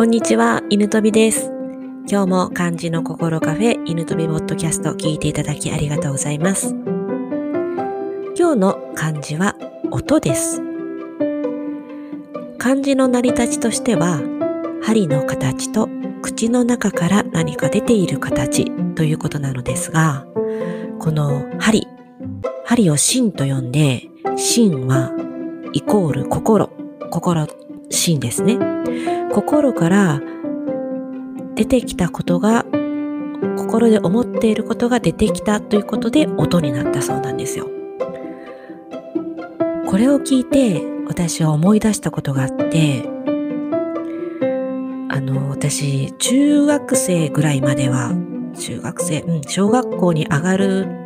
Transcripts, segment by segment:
こんにちは、犬飛びです。今日も漢字の心カフェ犬飛びポッドキャスト聞いていただきありがとうございます。今日の漢字は音です。漢字の成り立ちとしては、針の形と口の中から何か出ている形ということなのですが、この針、針を心と呼んで、心はイコール心、心、心ですね。心から出てきたことが、心で思っていることが出てきたということで音になったそうなんですよ。これを聞いて私は思い出したことがあって、あの、私、中学生ぐらいまでは、中学生、うん、小学校に上がる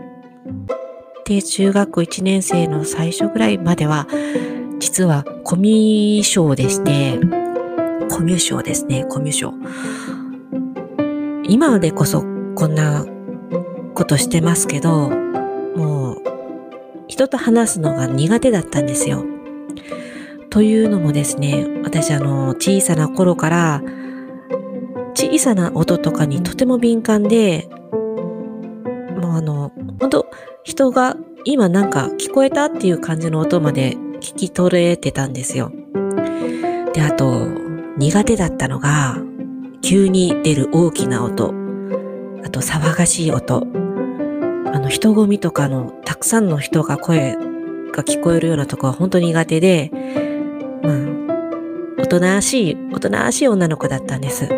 で、中学校1年生の最初ぐらいまでは、実はコミュ障でして、コミュ障ですね、コミュ障。今でこそこんなことしてますけど、もう人と話すのが苦手だったんですよ。というのもですね、私あの小さな頃から小さな音とかにとても敏感で、もうあの、本当人が今なんか聞こえたっていう感じの音まで聞き取れてたんですよ。で、あと、苦手だったのが、急に出る大きな音、あと騒がしい音、あの人混みとかのたくさんの人が声が聞こえるようなとこは本当に苦手で、まあ、おとなしい、おとなしい女の子だったんです。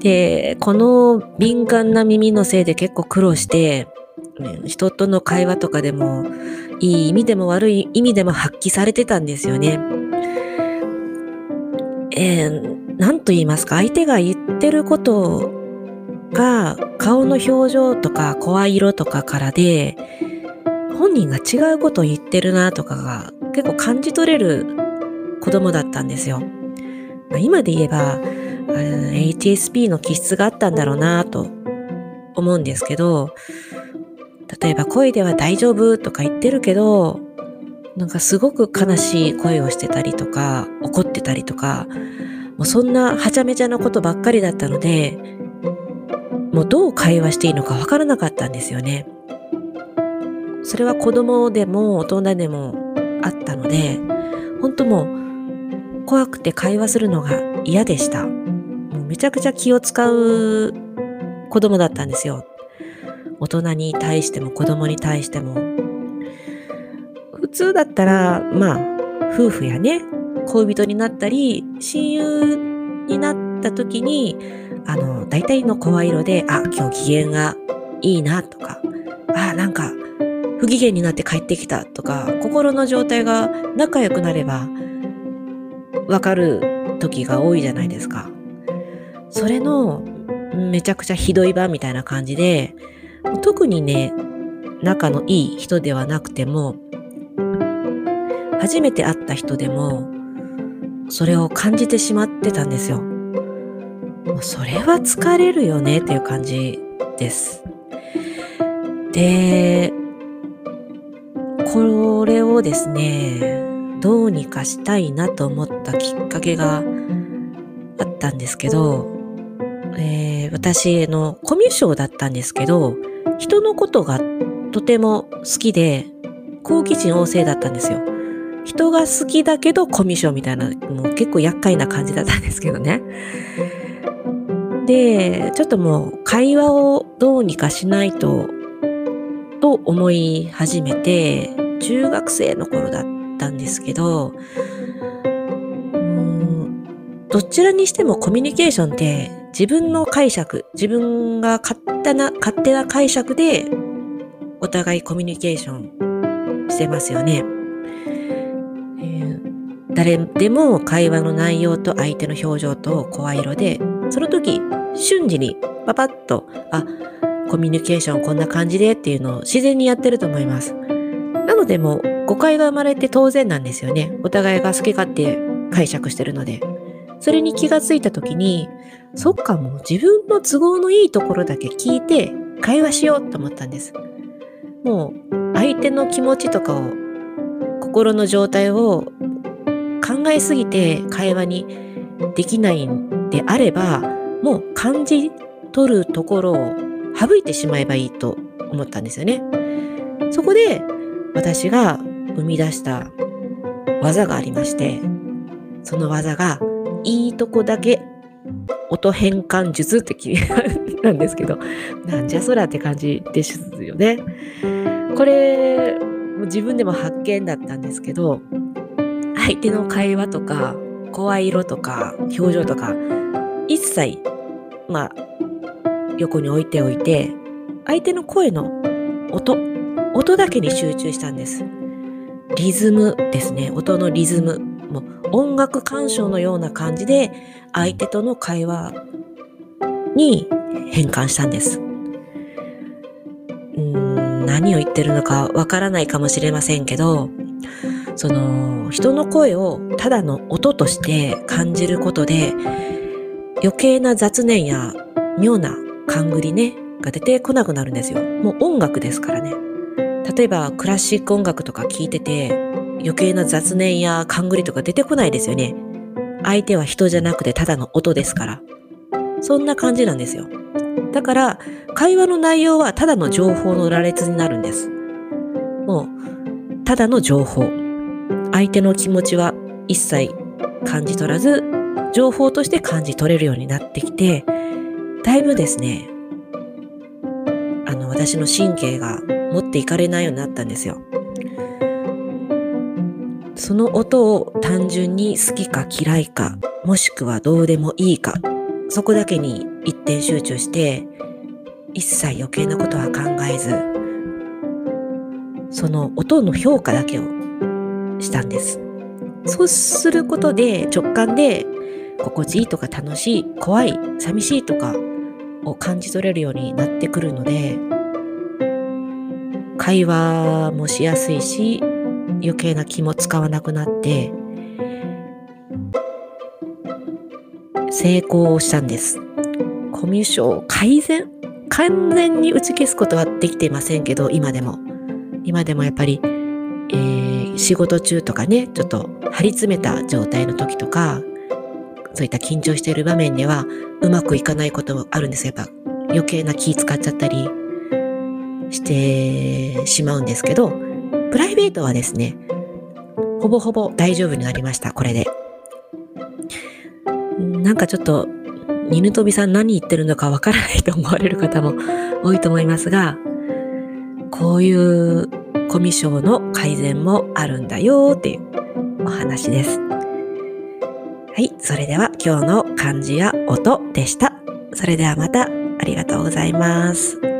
で、この敏感な耳のせいで結構苦労して、人との会話とかでも、いい意味でも悪い意味でも発揮されてたんですよね。えー、なんと言いますか、相手が言ってることが顔の表情とか声色とかからで、本人が違うことを言ってるなとかが結構感じ取れる子供だったんですよ。まあ、今で言えば、HSP の気質があったんだろうなと思うんですけど、例えば声では大丈夫とか言ってるけど、なんかすごく悲しい声をしてたりとか、怒ってたりとか、もうそんなはちゃめちゃなことばっかりだったので、もうどう会話していいのかわからなかったんですよね。それは子供でも大人でもあったので、本当もう怖くて会話するのが嫌でした。もうめちゃくちゃ気を使う子供だったんですよ。大人に対しても子供に対しても。普通だったら、まあ、夫婦やね、恋人になったり、親友になった時に、あの、大体の声色で、あ、今日機嫌がいいなとか、あ、なんか、不機嫌になって帰ってきたとか、心の状態が仲良くなれば、わかる時が多いじゃないですか。それの、めちゃくちゃひどい版みたいな感じで、特にね、仲のいい人ではなくても、初めて会った人でも、それを感じてしまってたんですよ。それは疲れるよねっていう感じです。で、これをですね、どうにかしたいなと思ったきっかけがあったんですけど、えー、私のコミュ障だったんですけど、人のことがとても好きで、好奇心旺盛だったんですよ。人が好きだけどコミュ障みたいな、もう結構厄介な感じだったんですけどね。で、ちょっともう会話をどうにかしないと、と思い始めて、中学生の頃だったんですけど、うんどちらにしてもコミュニケーションって自分の解釈、自分が勝手な、勝手な解釈でお互いコミュニケーションしてますよね。誰でも会話の内容と相手の表情と声色で、その時瞬時にパパッと、あ、コミュニケーションこんな感じでっていうのを自然にやってると思います。なのでもう誤解が生まれて当然なんですよね。お互いが好き勝手解釈してるので。それに気がついた時に、そっかもう自分の都合のいいところだけ聞いて会話しようと思ったんです。もう相手の気持ちとかを、心の状態を考えすぎて会話にできないんであれば、もう感じ取るところを省いてしまえばいいと思ったんですよね。そこで私が生み出した技がありまして、その技がいいとこだけ音変換術って気なんですけど、なんじゃそらって感じですよね。これ、自分でも発見だったんですけど、相手の会話とか、声色とか、表情とか、一切、まあ、横に置いておいて、相手の声の音、音だけに集中したんです。リズムですね。音のリズム。もう音楽鑑賞のような感じで相手との会話に変換したんです。うん何を言ってるのかわからないかもしれませんけど、その人の声をただの音として感じることで余計な雑念や妙な勘繰りねが出てこなくなるんですよ。もう音楽ですからね。例えばクラシック音楽とか聴いてて余計な雑念や勘繰りとか出てこないですよね。相手は人じゃなくてただの音ですから。そんな感じなんですよ。だから、会話の内容はただの情報の羅列になるんです。もう、ただの情報。相手の気持ちは一切感じ取らず、情報として感じ取れるようになってきて、だいぶですね、あの、私の神経が持っていかれないようになったんですよ。その音を単純に好きか嫌いか、もしくはどうでもいいか、そこだけに一点集中して、一切余計なことは考えず、その音の評価だけをしたんです。そうすることで直感で心地いいとか楽しい、怖い、寂しいとかを感じ取れるようになってくるので、会話もしやすいし、余計な気も使わなくなって、成功したんです。コミュ障改善？完全に打ち消すことはできていませんけど、今でも。今でもやっぱり、仕事中とかね、ちょっと張り詰めた状態の時とか、そういった緊張している場面ではうまくいかないこともあるんですよ。やっぱ余計な気使っちゃったりしてしまうんですけど、プライベートはですね、ほぼほぼ大丈夫になりました、これで。なんかちょっと、犬飛びさん何言ってるのかわからないと思われる方も多いと思いますが、こういうコミュ障の改善もあるんだよっていうお話です。はい、それでは今日の漢字や音でした。それではまたありがとうございます。